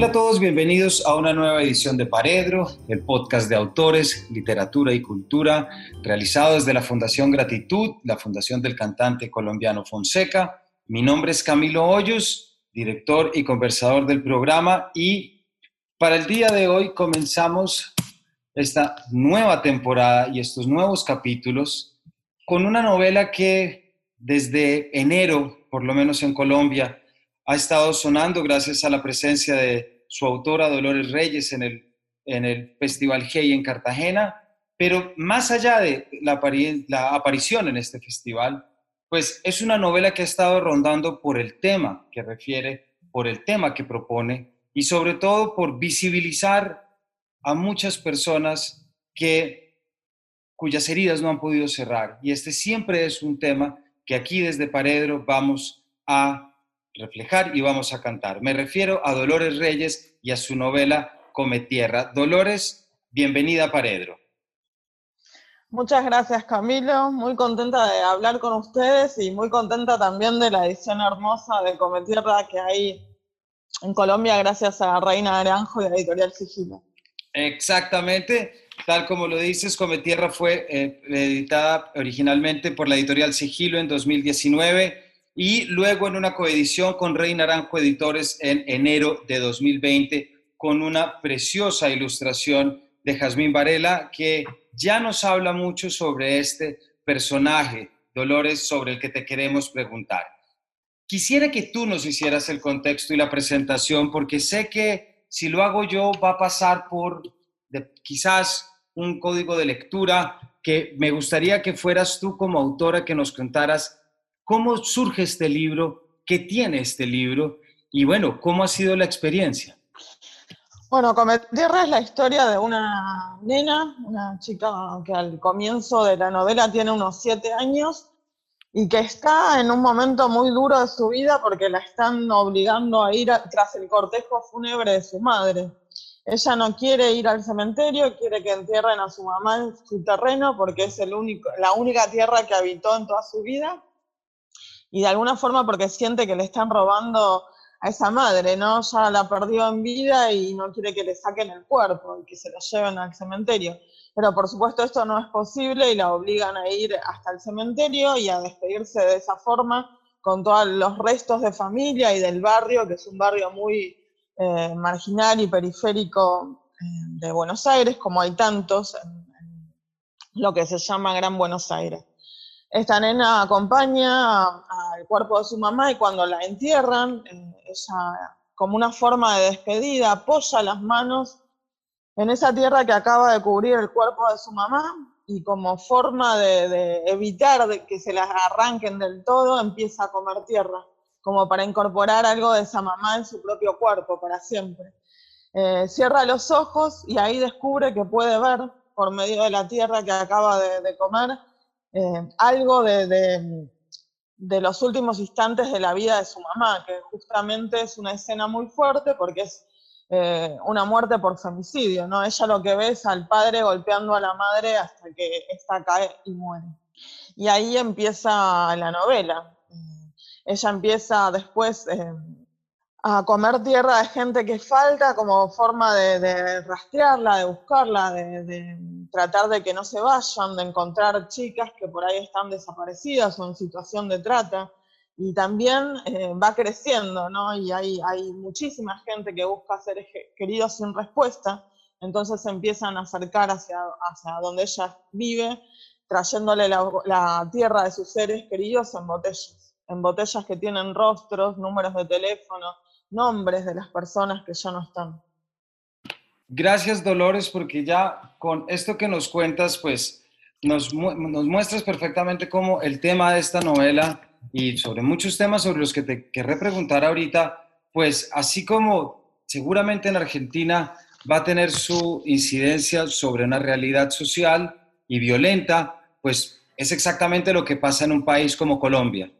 Hola a todos, bienvenidos a una nueva edición de Paredro, el podcast de autores, literatura y cultura, realizado desde la Fundación Gratitud, la fundación del cantante colombiano Fonseca. Mi nombre es Camilo Hoyos, director y conversador del programa, y para el día de hoy comenzamos esta nueva temporada y estos nuevos capítulos con una novela que desde enero, por lo menos en Colombia, ha estado sonando gracias a la presencia de su autora Dolores Reyes en el, en el Festival Hey en Cartagena, pero más allá de la, aparición en este festival, pues es una novela que ha estado rondando por el tema que refiere, por el tema que propone y sobre todo por visibilizar a muchas personas que cuyas heridas no han podido cerrar. Y este siempre es un tema que aquí desde Paredro vamos a reflejar y vamos a cantar. Me refiero a Dolores Reyes y a su novela Come Tierra. Dolores, bienvenida a Paredro. Muchas gracias Camilo, muy contenta de hablar con ustedes y muy contenta también de la edición hermosa de Come Tierra que hay en Colombia gracias a Reina Aranjo y a Editorial Sigilo. Exactamente, tal como lo dices, Come Tierra fue eh, editada originalmente por la Editorial Sigilo en 2019 y luego en una coedición con Rey Naranjo Editores en enero de 2020 con una preciosa ilustración de Jazmín Varela que ya nos habla mucho sobre este personaje, Dolores, sobre el que te queremos preguntar. Quisiera que tú nos hicieras el contexto y la presentación porque sé que si lo hago yo va a pasar por quizás un código de lectura que me gustaría que fueras tú como autora que nos contaras ¿Cómo surge este libro? ¿Qué tiene este libro? Y bueno, ¿cómo ha sido la experiencia? Bueno, Tierra es la historia de una nena, una chica que al comienzo de la novela tiene unos siete años y que está en un momento muy duro de su vida porque la están obligando a ir tras el cortejo fúnebre de su madre. Ella no quiere ir al cementerio, quiere que entierren a su mamá en su terreno porque es el único, la única tierra que habitó en toda su vida y de alguna forma porque siente que le están robando a esa madre, ¿no? Ya la perdió en vida y no quiere que le saquen el cuerpo y que se lo lleven al cementerio. Pero por supuesto esto no es posible y la obligan a ir hasta el cementerio y a despedirse de esa forma con todos los restos de familia y del barrio, que es un barrio muy eh, marginal y periférico eh, de Buenos Aires, como hay tantos en lo que se llama Gran Buenos Aires. Esta nena acompaña al cuerpo de su mamá y cuando la entierran, eh, ella, como una forma de despedida, apoya las manos en esa tierra que acaba de cubrir el cuerpo de su mamá y como forma de, evitar que se las arranquen del todo, empieza a comer tierra, como para incorporar algo de esa mamá en su propio cuerpo para siempre. Eh, cierra los ojos y ahí descubre que puede ver por medio de la tierra que acaba de comer eh, algo de, los últimos instantes de la vida de su mamá, que justamente es una escena muy fuerte porque es eh, una muerte por femicidio, ¿no? Ella lo que ve es al padre golpeando a la madre hasta que ésta cae y muere. Y ahí empieza la novela. Eh, ella empieza después a comer tierra de gente que falta como forma de, rastrearla, de buscarla, de, tratar de que no se vayan, de encontrar chicas que por ahí están desaparecidas o en situación de trata. Y también eh, va creciendo, ¿no? Y hay, muchísima gente que busca ser queridos sin respuesta, entonces se empiezan a acercar hacia, hacia donde ella vive, trayéndole la tierra de sus seres queridos en botellas, en botellas que tienen rostros, números de teléfono, nombres de las personas que ya no están. Gracias Dolores, porque ya con esto que nos cuentas, pues nos, nos muestras perfectamente cómo el tema de esta novela y sobre muchos temas sobre los que te querré preguntar ahorita, pues así como seguramente en Argentina va a tener su incidencia sobre una realidad social y violenta, pues es exactamente lo que pasa en un país como Colombia.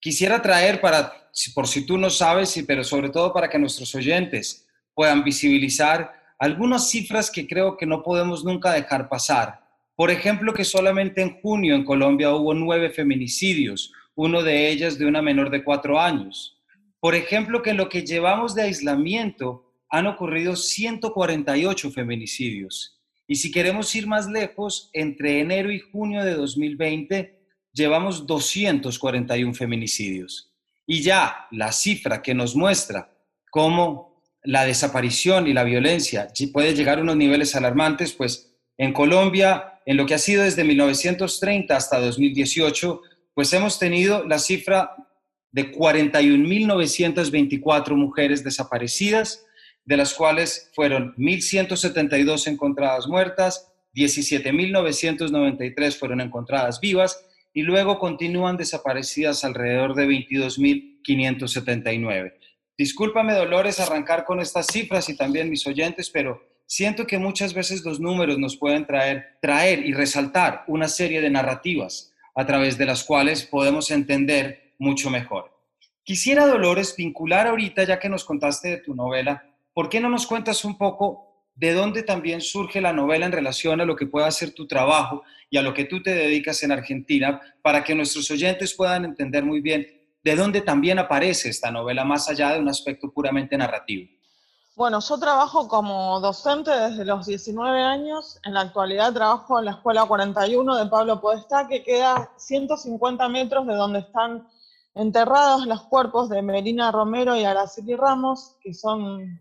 Quisiera traer para por si tú no sabes, pero sobre todo para que nuestros oyentes puedan visibilizar algunas cifras que creo que no podemos nunca dejar pasar. Por ejemplo, que solamente en junio en Colombia hubo nueve feminicidios, uno de ellas de una menor de cuatro años. Por ejemplo, que en lo que llevamos de aislamiento han ocurrido 148 feminicidios. Y si queremos ir más lejos, entre enero y junio de 2020 llevamos 241 feminicidios. Y ya la cifra que nos muestra cómo la desaparición y la violencia puede llegar a unos niveles alarmantes, pues en Colombia, en lo que ha sido desde 1930 hasta 2018, pues hemos tenido la cifra de 41.924 mujeres desaparecidas, de las cuales fueron 1.172 encontradas muertas, 17.993 fueron encontradas vivas y luego continúan desaparecidas alrededor de 22.579. Discúlpame, Dolores, arrancar con estas cifras y también mis oyentes, pero siento que muchas veces los números nos pueden traer, traer y resaltar una serie de narrativas a través de las cuales podemos entender mucho mejor. Quisiera, Dolores, vincular ahorita, ya que nos contaste de tu novela, ¿por qué no nos cuentas un poco de dónde también surge la novela en relación a lo que pueda ser tu trabajo y a lo que tú te dedicas en Argentina, para que nuestros oyentes puedan entender muy bien de dónde también aparece esta novela, más allá de un aspecto puramente narrativo. Bueno, yo trabajo como docente desde los 19 años. En la actualidad trabajo en la Escuela 41 de Pablo Podestá, que queda 150 metros de donde están enterrados los cuerpos de Melina Romero y Araceli Ramos, que son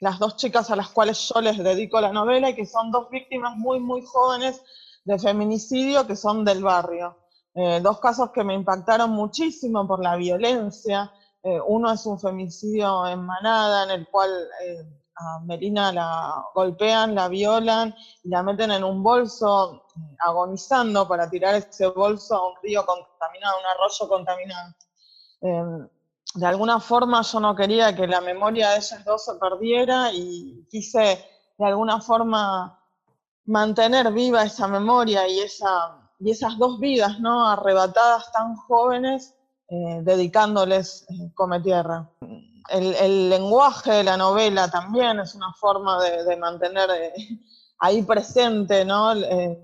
las dos chicas a las cuales yo les dedico la novela y que son dos víctimas muy, muy jóvenes de feminicidio que son del barrio. Eh, dos casos que me impactaron muchísimo por la violencia. Eh, uno es un femicidio en manada en el cual eh, a Melina la golpean, la violan y la meten en un bolso agonizando para tirar ese bolso a un río contaminado, a un arroyo contaminado. De alguna forma yo no quería que la memoria de esas dos se perdiera y quise de alguna forma mantener viva esa memoria y, esa, y esas dos vidas, ¿no? Arrebatadas tan jóvenes, eh, dedicándoles eh, come tierra. El, lenguaje de la novela también es una forma de, mantener eh, ahí presente, ¿no? el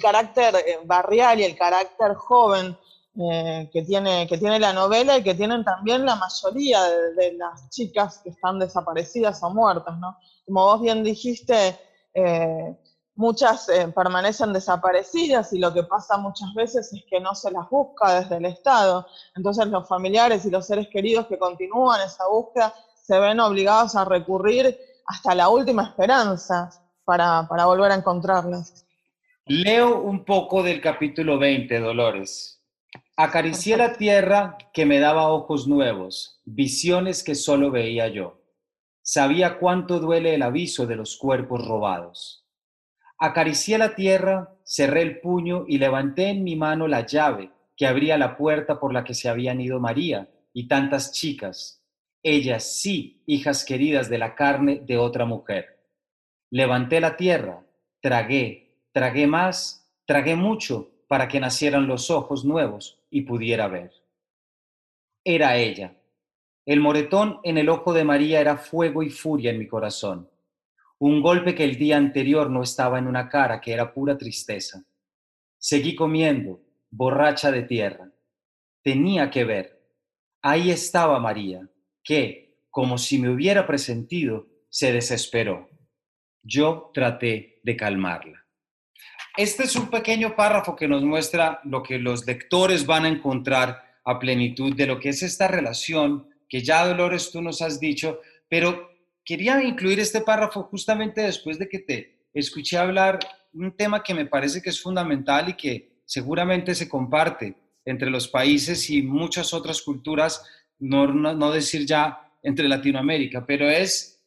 carácter barrial y el carácter joven que, tiene, que tiene la novela y que tienen también la mayoría de, de las chicas que están desaparecidas o muertas, ¿no? Como vos bien dijiste, eh, muchas eh, permanecen desaparecidas y lo que pasa muchas veces es que no se las busca desde el Estado. Entonces los familiares y los seres queridos que continúan esa búsqueda se ven obligados a recurrir hasta la última esperanza para, para volver a encontrarlas. Leo un poco del capítulo 20, Dolores. Acaricié la tierra que me daba ojos nuevos, visiones que solo veía yo. Sabía cuánto duele el aviso de los cuerpos robados. Acaricié la tierra, cerré el puño y levanté en mi mano la llave que abría la puerta por la que se habían ido María y tantas chicas, ellas sí, hijas queridas de la carne de otra mujer. Levanté la tierra, tragué, tragué más, tragué mucho para que nacieran los ojos nuevos y pudiera ver. Era ella, el moretón en el ojo de María era fuego y furia en mi corazón. Un golpe que el día anterior no estaba en una cara, que era pura tristeza. Seguí comiendo, borracha de tierra. Tenía que ver. Ahí estaba María, que, como si me hubiera presentido, se desesperó. Yo traté de calmarla. Este es un pequeño párrafo que nos muestra lo que los lectores van a encontrar a plenitud de lo que es esta relación que ya Dolores tú nos has dicho, pero quería incluir este párrafo justamente después de que te escuché hablar un tema que me parece que es fundamental y que seguramente se comparte entre los países y muchas otras culturas, no, no, decir ya entre Latinoamérica, pero es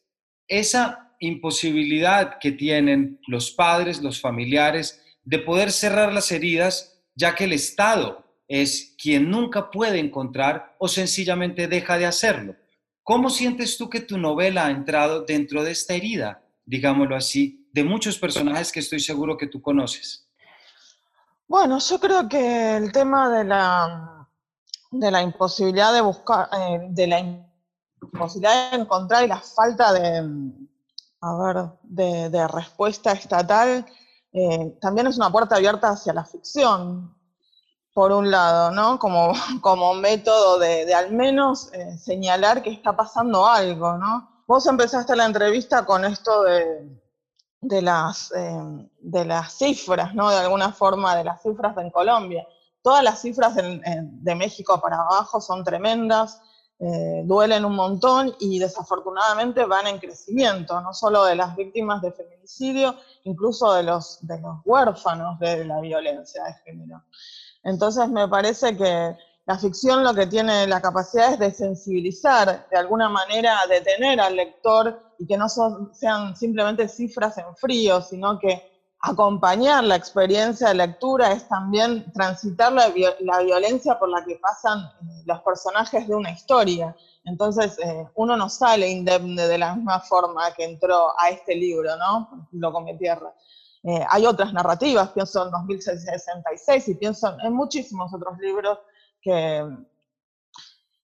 esa imposibilidad que tienen los padres, los familiares, de poder cerrar las heridas, ya que el Estado es quien nunca puede encontrar o sencillamente deja de hacerlo. ¿Cómo sientes tú que tu novela ha entrado dentro de esta herida, digámoslo así, de muchos personajes que estoy seguro que tú conoces? Bueno, yo creo que el tema de la, de la imposibilidad de buscar, eh, de la imposibilidad de encontrar y la falta de, a ver, de, respuesta estatal, eh, también es una puerta abierta hacia la ficción por un lado, ¿no? Como, como método de, al menos eh, señalar que está pasando algo, ¿no? Vos empezaste la entrevista con esto de, de las, eh, de las cifras, ¿no? De alguna forma, de las cifras en Colombia. Todas las cifras de México para abajo son tremendas, eh, duelen un montón y desafortunadamente van en crecimiento, no solo de las víctimas de feminicidio, incluso de los, de los huérfanos de la violencia de género. Entonces me parece que la ficción lo que tiene la capacidad es de sensibilizar, de alguna manera detener al lector y que no sean simplemente cifras en frío, sino que acompañar la experiencia de lectura es también transitar la, violencia por la que pasan eh, los personajes de una historia. Entonces, eh, uno no sale indemne de la misma forma que entró a este libro, ¿no? Lo come tierra. Eh, hay otras narrativas, pienso en 2066 y pienso en muchísimos otros libros que,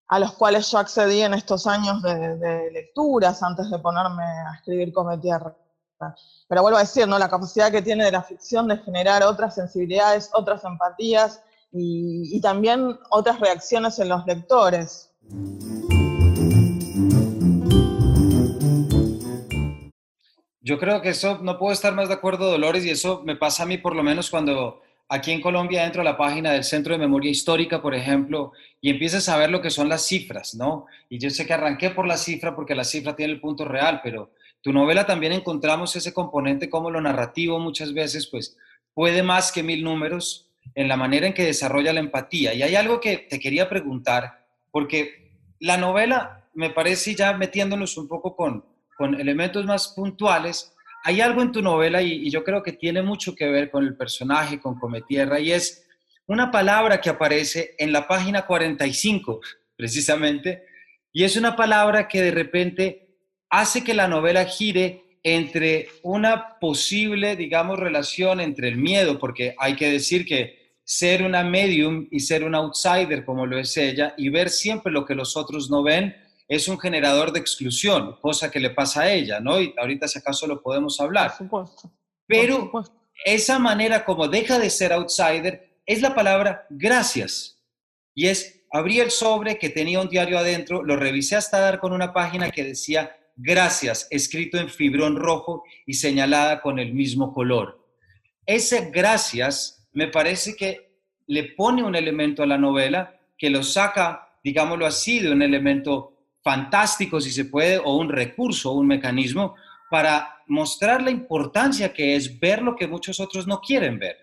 a los cuales yo accedí en estos años de, de lecturas antes de ponerme a escribir Come Tierra. Pero vuelvo a decir, ¿no? la capacidad que tiene de la ficción de generar otras sensibilidades, otras empatías y, también otras reacciones en los lectores. Yo creo que eso, no puedo estar más de acuerdo, Dolores, y eso me pasa a mí por lo menos cuando aquí en Colombia entro a la página del Centro de Memoria Histórica, por ejemplo, y empiezas a ver lo que son las cifras, ¿no? Y yo sé que arranqué por la cifra porque la cifra tiene el punto real, pero tu novela también encontramos ese componente como lo narrativo muchas veces pues puede más que mil números en la manera en que desarrolla la empatía. Y hay algo que te quería preguntar, porque la novela, me parece ya metiéndonos un poco con, con elementos más puntuales, hay algo en tu novela y, y, yo creo que tiene mucho que ver con el personaje, con Cometierra, y es una palabra que aparece en la página 45, precisamente, y es una palabra que de repente hace que la novela gire entre una posible, digamos, relación entre el miedo, porque hay que decir que ser una medium y ser un outsider como lo es ella y ver siempre lo que los otros no ven es un generador de exclusión, cosa que le pasa a ella, ¿no? Y ahorita si acaso lo podemos hablar. Por supuesto. Pero esa manera como deja de ser outsider es la palabra gracias. Y es, abrí el sobre que tenía un diario adentro, lo revisé hasta dar con una página que decía gracias, escrito en fibrón rojo y señalada con el mismo color. Ese gracias me parece que le pone un elemento a la novela que lo saca, digámoslo así, de un elemento fantástico, si se puede, o un recurso, un mecanismo, para mostrar la importancia que es ver lo que muchos otros no quieren ver.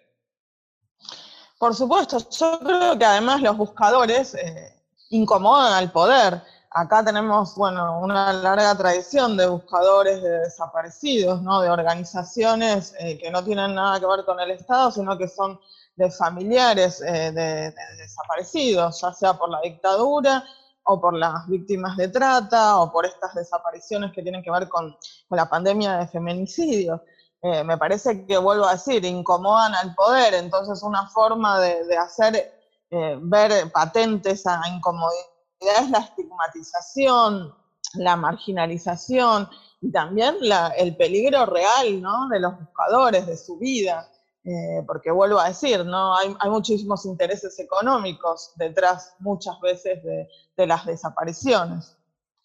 Por supuesto, yo creo que además los buscadores eh, incomodan al poder. Acá tenemos, bueno, una larga tradición de buscadores de desaparecidos, ¿no? De organizaciones eh, que no tienen nada que ver con el Estado, sino que son de familiares eh, de, desaparecidos, ya sea por la dictadura o por las víctimas de trata o por estas desapariciones que tienen que ver con, la pandemia de feminicidio. Eh, me parece que, vuelvo a decir, incomodan al poder, entonces una forma de, hacer ver patentes esa incomodidad es la estigmatización, la marginalización y también el peligro real ¿no? de los buscadores, de su vida. Eh, porque vuelvo a decir, ¿no? Hay, muchísimos intereses económicos detrás muchas veces de, las desapariciones.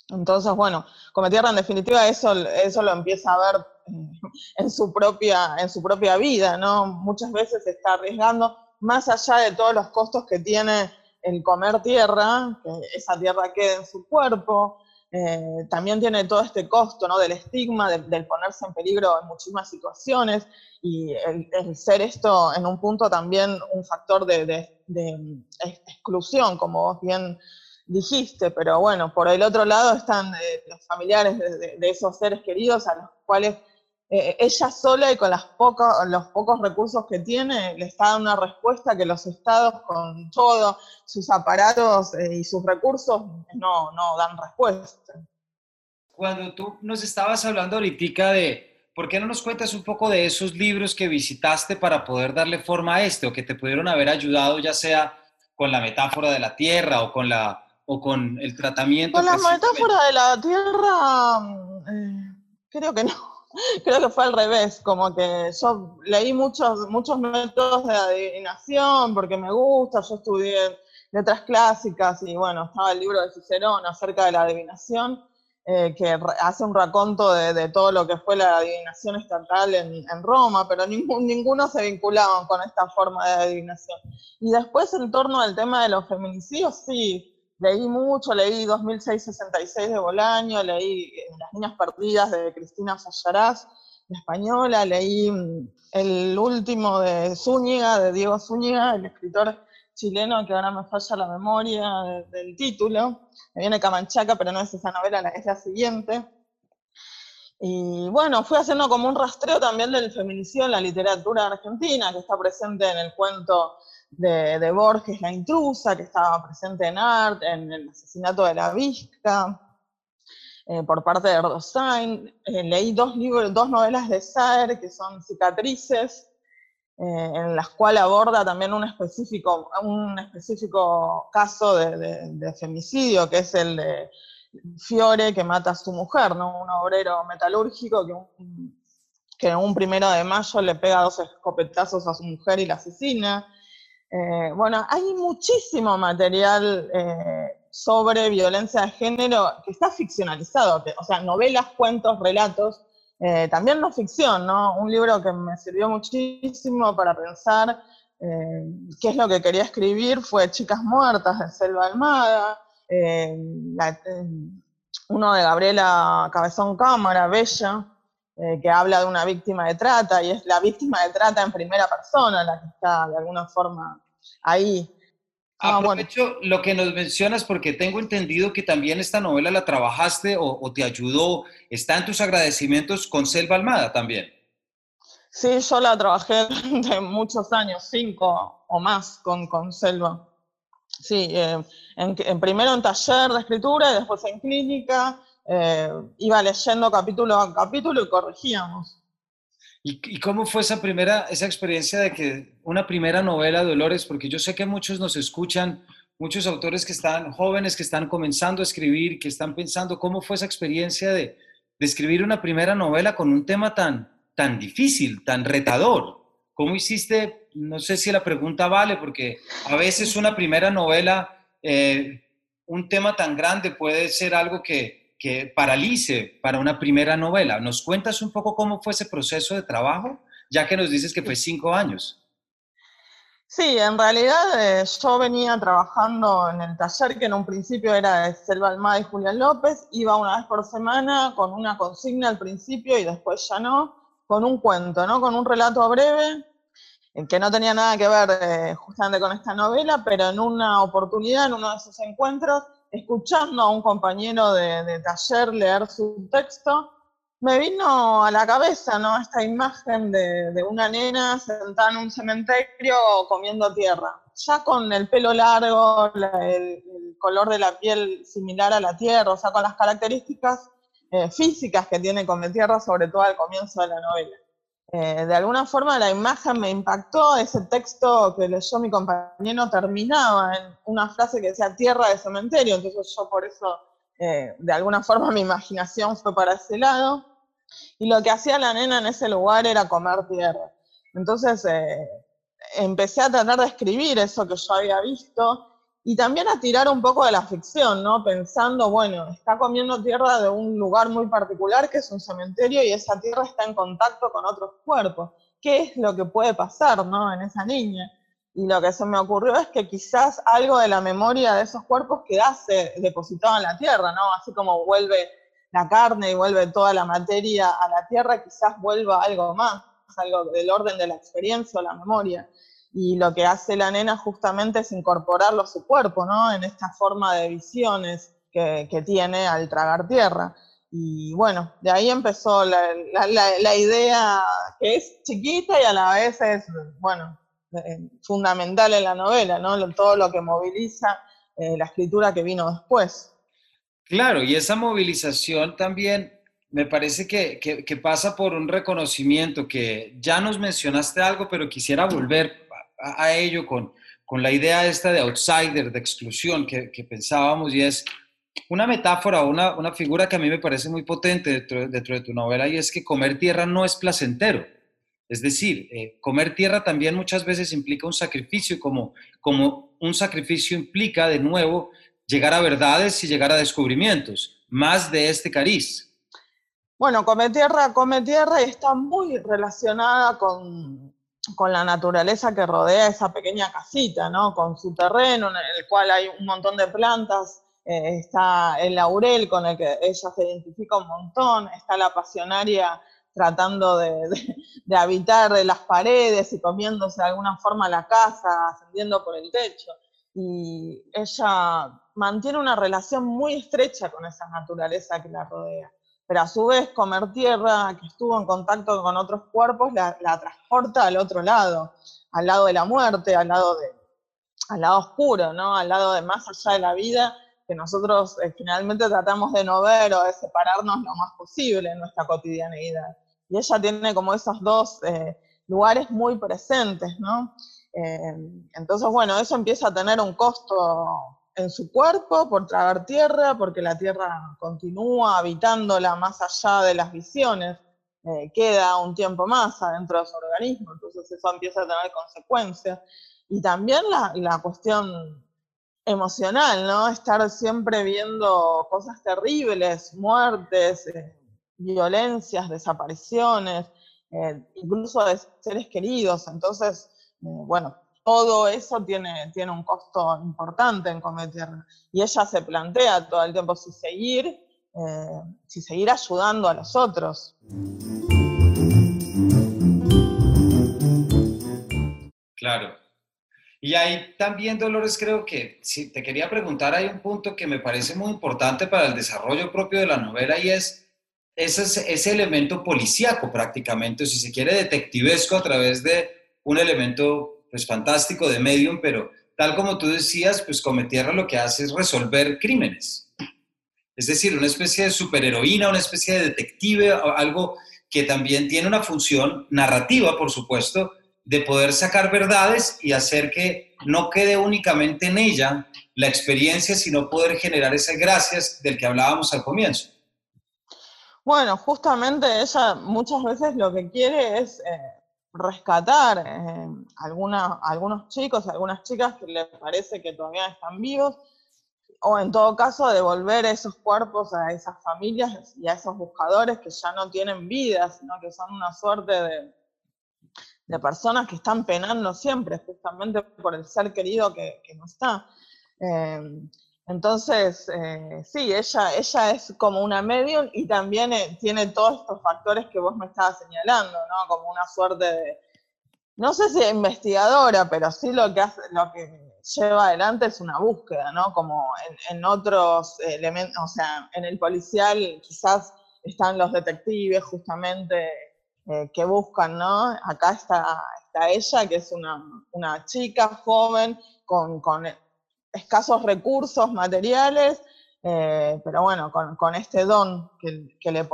Entonces, bueno, Cometierra en definitiva eso, eso lo empieza a ver eh, en, su propia, en su propia vida, ¿no? Muchas veces está arriesgando, más allá de todos los costos que tiene el comer tierra, que esa tierra quede en su cuerpo, eh, también tiene todo este costo ¿no? del estigma, del ponerse en peligro en muchísimas situaciones y el, ser esto en un punto también un factor de, exclusión, como vos bien dijiste, pero bueno, por el otro lado están eh, los familiares de, esos seres queridos a los cuales eh, ella sola y con las los pocos recursos que tiene le está dando una respuesta que los estados con todos sus aparatos eh, y sus recursos no, no dan respuesta. Cuando tú nos estabas hablando ahorita de, ¿por qué no nos cuentas un poco de esos libros que visitaste para poder darle forma a este o que te pudieron haber ayudado ya sea con la metáfora de la tierra o con, la, o con el tratamiento? Con la metáfora de la tierra, mm, eh, creo que no creo que fue al revés, como que yo leí muchos, muchos métodos de adivinación porque me gusta, yo estudié letras clásicas y bueno, estaba el libro de Cicerón acerca de la adivinación eh, que hace un raconto de, todo lo que fue la adivinación estatal en, Roma, pero ninguno se vinculaban con esta forma de adivinación. Y después en torno al tema de los feminicidios, sí, leí mucho, leí 2006-66 de Bolaño, leí eh, Las Niñas Perdidas de Cristina Sayaraz, española, leí mm, el último de Zúñiga, de Diego Zúñiga, el escritor chileno, que ahora me falla la memoria del título, me viene Camanchaca, pero no es esa novela, es la siguiente. Y bueno, fui haciendo como un rastreo también del feminicidio en la literatura argentina, que está presente en el cuento de, Borges, La intrusa, que estaba presente en Art, en el asesinato de la Vizca, eh, por parte de Erdosain. Eh, leí dos libros, dos novelas de Saer, que son Cicatrices, eh, en las cuales aborda también un específico, un específico caso de, femicidio, que es el de Fiore, que mata a su mujer, ¿no? un obrero metalúrgico que, un, que un primero de mayo le pega dos escopetazos a su mujer y la asesina. Eh, bueno, hay muchísimo material eh, sobre violencia de género que está ficcionalizado, o sea, novelas, cuentos, relatos, eh, también no ficción, ¿no? Un libro que me sirvió muchísimo para pensar qué es lo que quería escribir fue Chicas Muertas de Selva Almada, uno de Gabriela Cabezón Cámara, Bella, que habla de una víctima de trata y es la víctima de trata en primera persona la que está de alguna forma ahí Ah, Aprovecho lo que nos mencionas porque tengo entendido que también esta novela la trabajaste o, te ayudó, está en tus agradecimientos con Selva Almada también. Sí, yo la trabajé de muchos años, cinco o más con, con Selva. Sí, eh, en, primero en taller de escritura y después en clínica, eh, iba leyendo capítulo a capítulo y corregíamos. ¿Y, cómo fue esa primera, esa experiencia de que una primera novela, Dolores? Porque yo sé que muchos nos escuchan, muchos autores que están jóvenes, que están comenzando a escribir, que están pensando, ¿cómo fue esa experiencia de, de escribir una primera novela con un tema tan, tan difícil, tan retador? ¿Cómo hiciste? No sé si la pregunta vale, porque a veces una primera novela, eh, un tema tan grande puede ser algo que, que paralice para una primera novela. ¿Nos cuentas un poco cómo fue ese proceso de trabajo, ya que nos dices que fue cinco años? Sí, en realidad eh, yo venía trabajando en el taller que en un principio era de Selva Almada y Julián López, iba una vez por semana con una consigna al principio y después ya no, con un cuento, ¿no? con un relato breve que no tenía nada que ver eh, justamente con esta novela, pero en una oportunidad, en uno de esos encuentros, escuchando a un compañero de, taller leer su texto, me vino a la cabeza ¿no? esta imagen de, una nena sentada en un cementerio comiendo tierra, ya con el pelo largo, el, color de la piel similar a la tierra, o sea, con las características eh, físicas que tiene Come Tierra, sobre todo al comienzo de la novela. Eh, de alguna forma la imagen me impactó, ese texto que leyó mi compañero terminaba en una frase que decía tierra de cementerio, entonces yo por eso, eh, de alguna forma mi imaginación fue para ese lado, y lo que hacía la nena en ese lugar era comer tierra. Entonces eh, empecé a tratar de escribir eso que yo había visto, y también a tirar un poco de la ficción, ¿no? Pensando, bueno, está comiendo tierra de un lugar muy particular que es un cementerio y esa tierra está en contacto con otros cuerpos. ¿Qué es lo que puede pasar, ¿no? En esa niña. Y lo que se me ocurrió es que quizás algo de la memoria de esos cuerpos quedase depositado en la tierra, ¿no? Así como vuelve la carne y vuelve toda la materia a la tierra, quizás vuelva algo más, algo del orden de la experiencia o la memoria y lo que hace la nena justamente es incorporarlo a su cuerpo, ¿no? En esta forma de visiones que, tiene al tragar tierra. Y bueno, de ahí empezó la, idea que es chiquita y a la vez es, bueno, eh, fundamental en la novela, ¿no? Todo lo que moviliza eh, la escritura que vino después. Claro, y esa movilización también me parece que, que, pasa por un reconocimiento que ya nos mencionaste algo, pero quisiera volver a, ello con, con, la idea esta de outsider, de exclusión que, pensábamos y es una metáfora, una, una, figura que a mí me parece muy potente dentro, dentro, de tu novela y es que comer tierra no es placentero. Es decir, eh, comer tierra también muchas veces implica un sacrificio, como, como un sacrificio implica, de nuevo, llegar a verdades y llegar a descubrimientos. más de este cariz. Bueno, Come Tierra, Come Tierra está muy relacionada con, la naturaleza que rodea esa pequeña casita, ¿no? Con su terreno en el cual hay un montón de plantas, eh, está el laurel con el que ella se identifica un montón, está la pasionaria tratando de, de, habitar de las paredes y comiéndose de alguna forma la casa, ascendiendo por el techo. Y ella mantiene una relación muy estrecha con esa naturaleza que la rodea. Pero a su vez, comer tierra, que estuvo en contacto con otros cuerpos, la, transporta al otro lado, al lado de la muerte, al lado, de, al lado oscuro, ¿no? al lado de más allá de la vida, que nosotros eh, finalmente tratamos de no ver o de separarnos lo más posible en nuestra cotidianeidad. Y ella tiene como esos dos eh, lugares muy presentes, ¿no? Eh, entonces, bueno, eso empieza a tener un costo en su cuerpo por tragar tierra, porque la tierra continúa habitándola más allá de las visiones, eh, queda un tiempo más adentro de su organismo, entonces eso empieza a tener consecuencias. Y también la, la cuestión emocional, ¿no? Estar siempre viendo cosas terribles, muertes, violencias, desapariciones, eh, incluso de seres queridos. Entonces, eh, bueno, todo eso tiene, tiene un costo importante en cometer. Y ella se plantea todo el tiempo si seguir, eh, si seguir ayudando a los otros. Claro. Y ahí también, Dolores, creo que si te quería preguntar, hay un punto que me parece muy importante para el desarrollo propio de la novela y es ese, ese elemento policíaco prácticamente, o si se quiere detectivesco a través de un elemento pues fantástico de medium, pero tal como tú decías, pues Tierra lo que hace es resolver crímenes. Es decir, una especie de superheroína, una especie de detective, algo que también tiene una función narrativa, por supuesto, de poder sacar verdades y hacer que no quede únicamente en ella la experiencia, sino poder generar esas gracias del que hablábamos al comienzo. Bueno, justamente ella muchas veces lo que quiere es eh, rescatar eh, algunos chicos, algunas chicas que le parece que todavía están vivos, o en todo caso devolver esos cuerpos a esas familias y a esos buscadores que ya no tienen vida, sino que son una suerte de, personas que están penando siempre, justamente por el ser querido que, no está. Eh, entonces, eh, sí, ella, ella es como una medium y también eh, tiene todos estos factores que vos me estabas señalando, ¿no? Como una suerte de, no sé si investigadora, pero sí lo que, hace, lo que lleva adelante es una búsqueda, ¿no? Como en, otros elementos, o sea, en el policial quizás están los detectives justamente eh, que buscan, ¿no? Acá está, está ella, que es una, una chica joven con escasos recursos materiales, eh, pero bueno, con, este don que, le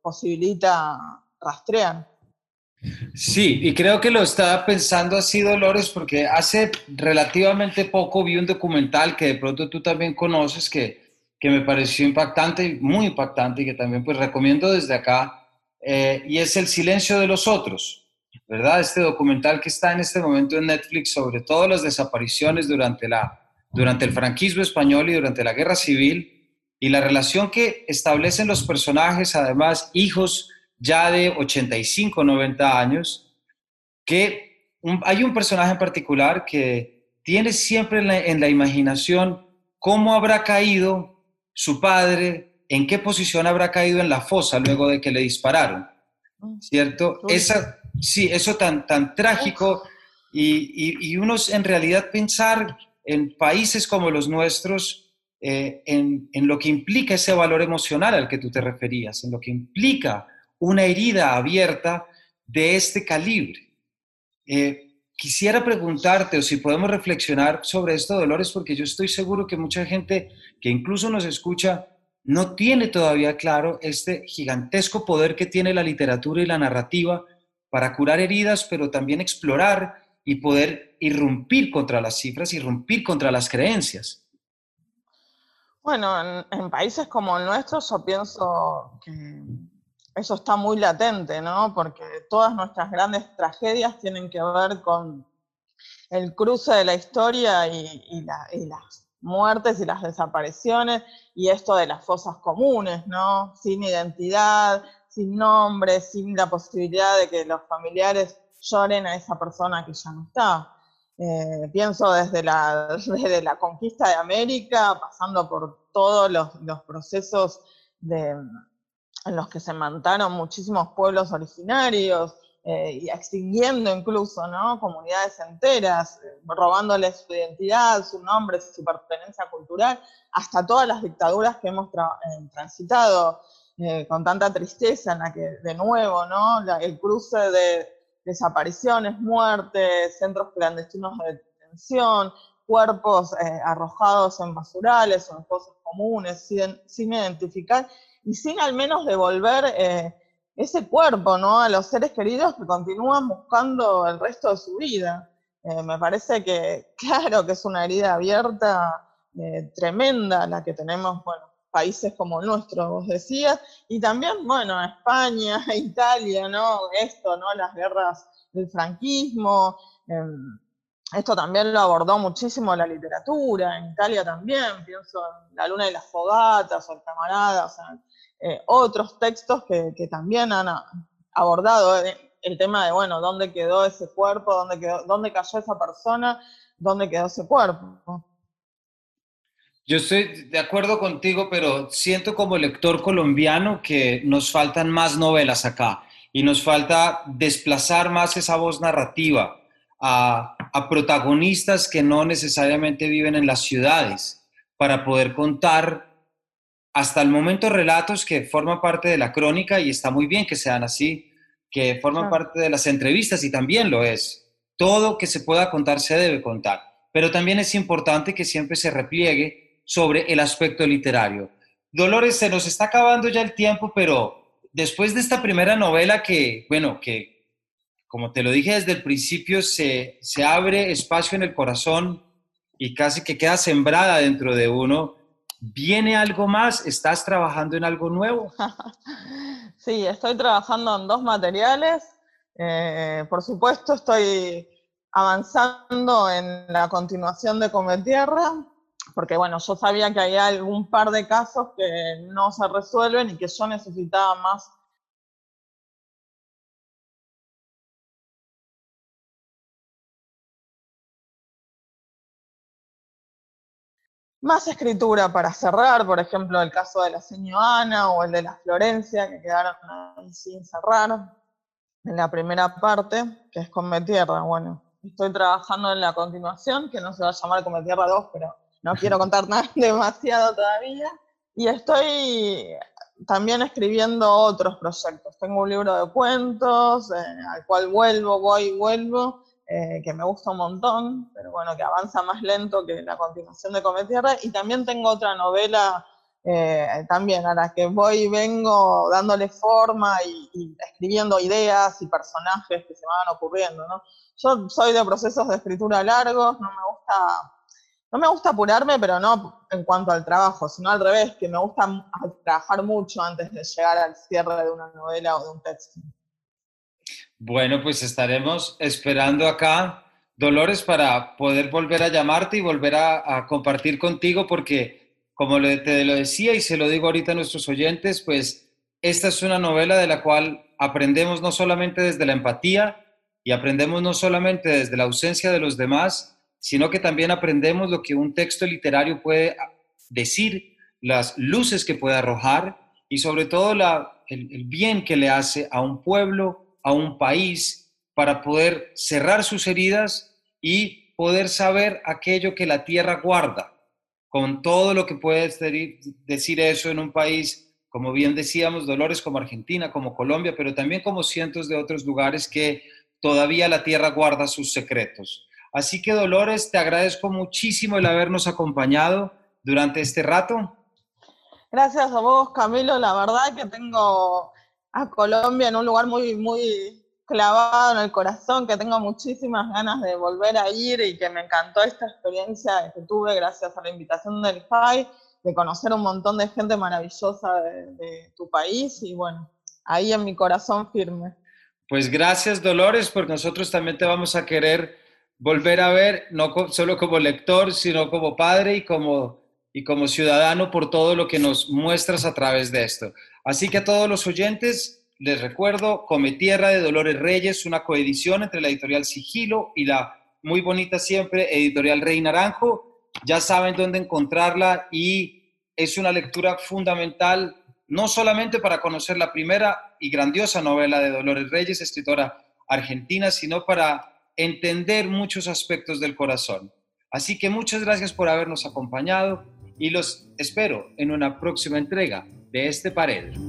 posibilita rastrear. Sí, y creo que lo estaba pensando así, Dolores, porque hace relativamente poco vi un documental que de pronto tú también conoces, que, que me pareció impactante, muy impactante, y que también pues recomiendo desde acá, eh, y es El silencio de los otros, ¿verdad? Este documental que está en este momento en Netflix sobre todas las desapariciones durante la durante el franquismo español y durante la guerra civil, y la relación que establecen los personajes, además hijos ya de 85, 90 años, que hay un personaje en particular que tiene siempre en la, imaginación cómo habrá caído su padre, en qué posición habrá caído en la fosa luego de que le dispararon, mm. ¿cierto? Esa, sí, eso tan, tan trágico y, y, y uno en realidad pensar en países como los nuestros eh, en, lo que implica ese valor emocional al que tú te referías, en lo que implica una herida abierta de este calibre. Eh, quisiera preguntarte o si podemos reflexionar sobre esto, Dolores, porque yo estoy seguro que mucha gente que incluso nos escucha no tiene todavía claro este gigantesco poder que tiene la literatura y la narrativa para curar heridas, pero también explorar y poder irrumpir contra las cifras, irrumpir contra las creencias. Bueno, en, países como el nuestro yo pienso que eso está muy latente, ¿no? Porque todas nuestras grandes tragedias tienen que ver con el cruce de la historia y, las muertes y las desapariciones y esto de las fosas comunes, ¿no? Sin identidad, sin nombre, sin la posibilidad de que los familiares lloren a esa persona que ya no está. Eh, pienso desde la, desde la conquista de América, pasando por todos los, los procesos en los que se mataron muchísimos pueblos originarios, eh, y extinguiendo incluso ¿no? comunidades enteras, eh, robándoles su identidad, su nombre, su pertenencia cultural, hasta todas las dictaduras que hemos transitado con tanta tristeza, en la que de nuevo ¿no? el cruce de desapariciones, muertes, centros clandestinos de detención, cuerpos arrojados en basurales o en fosas comunes sin, identificar y sin al menos devolver ese cuerpo, ¿no? A los seres queridos que continúan buscando el resto de su vida. Eh, me parece que, claro, que es una herida abierta eh, tremenda la que tenemos, bueno, países como el nuestro, vos decías, y también, bueno, España, Italia, ¿no? Esto, ¿no? Las guerras del franquismo. Em, esto también lo abordó muchísimo la literatura, en Italia también, pienso en La luna y las fogatas, o El camarada, o sea, eh, otros textos que, también han abordado el tema de, bueno, dónde quedó ese cuerpo, dónde, quedó, dónde cayó esa persona, dónde quedó ese cuerpo. Yo estoy de acuerdo contigo, pero siento como lector colombiano que nos faltan más novelas acá y nos falta desplazar más esa voz narrativa a, a protagonistas que no necesariamente viven en las ciudades para poder contar hasta el momento relatos que forman parte de la crónica y está muy bien que sean así, que forman parte de las entrevistas y también lo es. Todo que se pueda contar se debe contar, pero también es importante que siempre se repliegue sobre el aspecto literario. Dolores, se nos está acabando ya el tiempo, pero después de esta primera novela que, bueno, que como te lo dije desde el principio, se, se abre espacio en el corazón y casi que queda sembrada dentro de uno, ¿Viene algo más? ¿Estás trabajando en algo nuevo? sí, estoy trabajando en dos materiales. Eh, por supuesto, estoy avanzando en la continuación de Come Tierra, porque bueno, yo sabía que había algún par de casos que no se resuelven y que yo necesitaba más más escritura para cerrar, por ejemplo, el caso de la señora Ana o el de la Florencia, que quedaron ahí sin cerrar en la primera parte, que es Come Tierra. Bueno, estoy trabajando en la continuación, que no se va a llamar Come Tierra 2, pero no quiero contar nada demasiado todavía. Y estoy también escribiendo otros proyectos. Tengo un libro de cuentos, eh, al cual vuelvo, voy y vuelvo, eh, que me gusta un montón, pero bueno, que avanza más lento que la continuación de Come Tierra. Y también tengo otra novela eh, también a la que voy y vengo dándole forma y, escribiendo ideas y personajes que se me van ocurriendo, ¿no? Yo soy de procesos de escritura largos, no me gusta, no me gusta apurarme, pero no en cuanto al trabajo, sino al revés, que me gusta trabajar mucho antes de llegar al cierre de una novela o de un texto. Bueno, pues estaremos esperando acá, Dolores, para poder volver a llamarte y volver a, compartir contigo, porque como te lo decía y se lo digo ahorita a nuestros oyentes, pues esta es una novela de la cual aprendemos no solamente desde la empatía y aprendemos no solamente desde la ausencia de los demás, sino que también aprendemos lo que un texto literario puede decir, las luces que puede arrojar y sobre todo el bien que le hace a un pueblo, a un país para poder cerrar sus heridas y poder saber aquello que la tierra guarda, con todo lo que puede decir eso en un país, como bien decíamos, Dolores como Argentina, como Colombia, pero también como cientos de otros lugares que todavía la tierra guarda sus secretos. Así que Dolores, te agradezco muchísimo el habernos acompañado durante este rato. Gracias a vos, Camilo. La verdad que tengo a Colombia en un lugar muy, muy clavado en el corazón, que tengo muchísimas ganas de volver a ir y que me encantó esta experiencia que tuve gracias a la invitación del FAI, de conocer un montón de gente maravillosa de, tu país y bueno, ahí en mi corazón firme. Pues gracias Dolores, porque nosotros también te vamos a querer volver a ver, no solo como lector, sino como padre y como, y como ciudadano por todo lo que nos muestras a través de esto. Así que a todos los oyentes, les recuerdo, Come Tierra de Dolores Reyes, una coedición entre la editorial Sigilo y la muy bonita siempre editorial Rey Naranjo. Ya saben dónde encontrarla y es una lectura fundamental, no solamente para conocer la primera y grandiosa novela de Dolores Reyes, escritora argentina, sino para entender muchos aspectos del corazón. Así que muchas gracias por habernos acompañado y los espero en una próxima entrega de este Paredro.